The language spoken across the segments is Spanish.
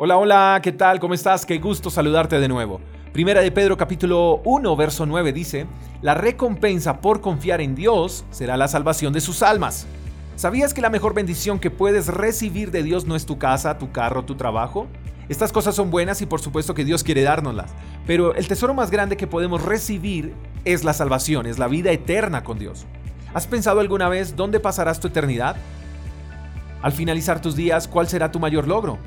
Hola, hola, ¿qué tal? ¿Cómo estás? Qué gusto saludarte de nuevo. Primera de Pedro capítulo 1, verso 9 dice, La recompensa por confiar en Dios será la salvación de sus almas. ¿Sabías que la mejor bendición que puedes recibir de Dios no es tu casa, tu carro, tu trabajo? Estas cosas son buenas y por supuesto que Dios quiere dárnoslas, pero el tesoro más grande que podemos recibir es la salvación, es la vida eterna con Dios. ¿Has pensado alguna vez dónde pasarás tu eternidad? Al finalizar tus días, ¿cuál será tu mayor logro?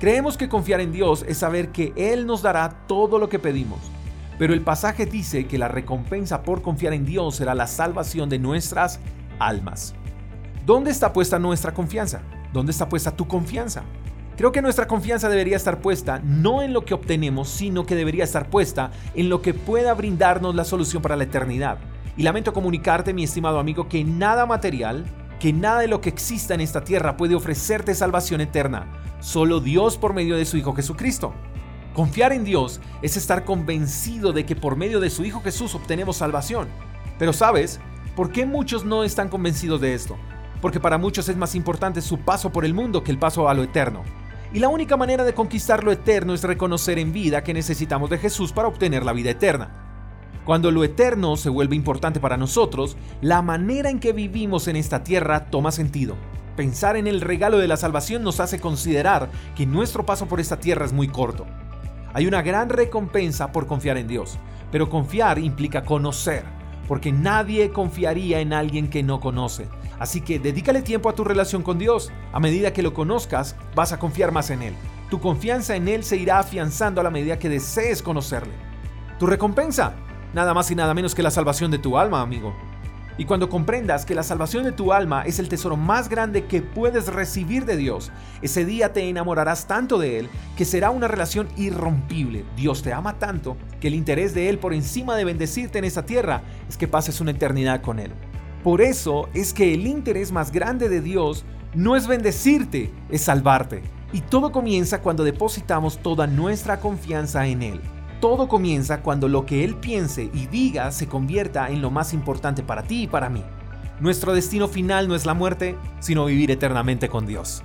Creemos que confiar en Dios es saber que Él nos dará todo lo que pedimos. Pero el pasaje dice que la recompensa por confiar en Dios será la salvación de nuestras almas. ¿Dónde está puesta nuestra confianza? ¿Dónde está puesta tu confianza? Creo que nuestra confianza debería estar puesta no en lo que obtenemos, sino que debería estar puesta en lo que pueda brindarnos la solución para la eternidad. Y lamento comunicarte, mi estimado amigo, que nada material, que nada de lo que exista en esta tierra puede ofrecerte salvación eterna. Solo Dios por medio de su Hijo Jesucristo. Confiar en Dios es estar convencido de que por medio de su Hijo Jesús obtenemos salvación. Pero sabes, ¿por qué muchos no están convencidos de esto? Porque para muchos es más importante su paso por el mundo que el paso a lo eterno. Y la única manera de conquistar lo eterno es reconocer en vida que necesitamos de Jesús para obtener la vida eterna. Cuando lo eterno se vuelve importante para nosotros, la manera en que vivimos en esta tierra toma sentido. Pensar en el regalo de la salvación nos hace considerar que nuestro paso por esta tierra es muy corto. Hay una gran recompensa por confiar en Dios, pero confiar implica conocer, porque nadie confiaría en alguien que no conoce. Así que dedícale tiempo a tu relación con Dios. A medida que lo conozcas, vas a confiar más en Él. Tu confianza en Él se irá afianzando a la medida que desees conocerle. Tu recompensa, nada más y nada menos que la salvación de tu alma, amigo. Y cuando comprendas que la salvación de tu alma es el tesoro más grande que puedes recibir de Dios, ese día te enamorarás tanto de Él que será una relación irrompible. Dios te ama tanto que el interés de Él por encima de bendecirte en esta tierra es que pases una eternidad con Él. Por eso es que el interés más grande de Dios no es bendecirte, es salvarte. Y todo comienza cuando depositamos toda nuestra confianza en Él. Todo comienza cuando lo que Él piense y diga se convierta en lo más importante para ti y para mí. Nuestro destino final no es la muerte, sino vivir eternamente con Dios.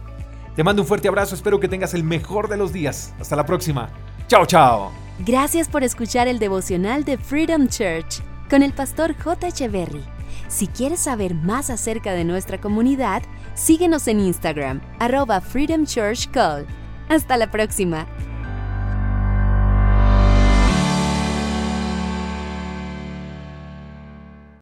Te mando un fuerte abrazo, espero que tengas el mejor de los días. Hasta la próxima. Chao, chao. Gracias por escuchar el devocional de Freedom Church con el pastor J. Echeverry. Si quieres saber más acerca de nuestra comunidad, síguenos en Instagram, arroba Freedom Church Call. Hasta la próxima.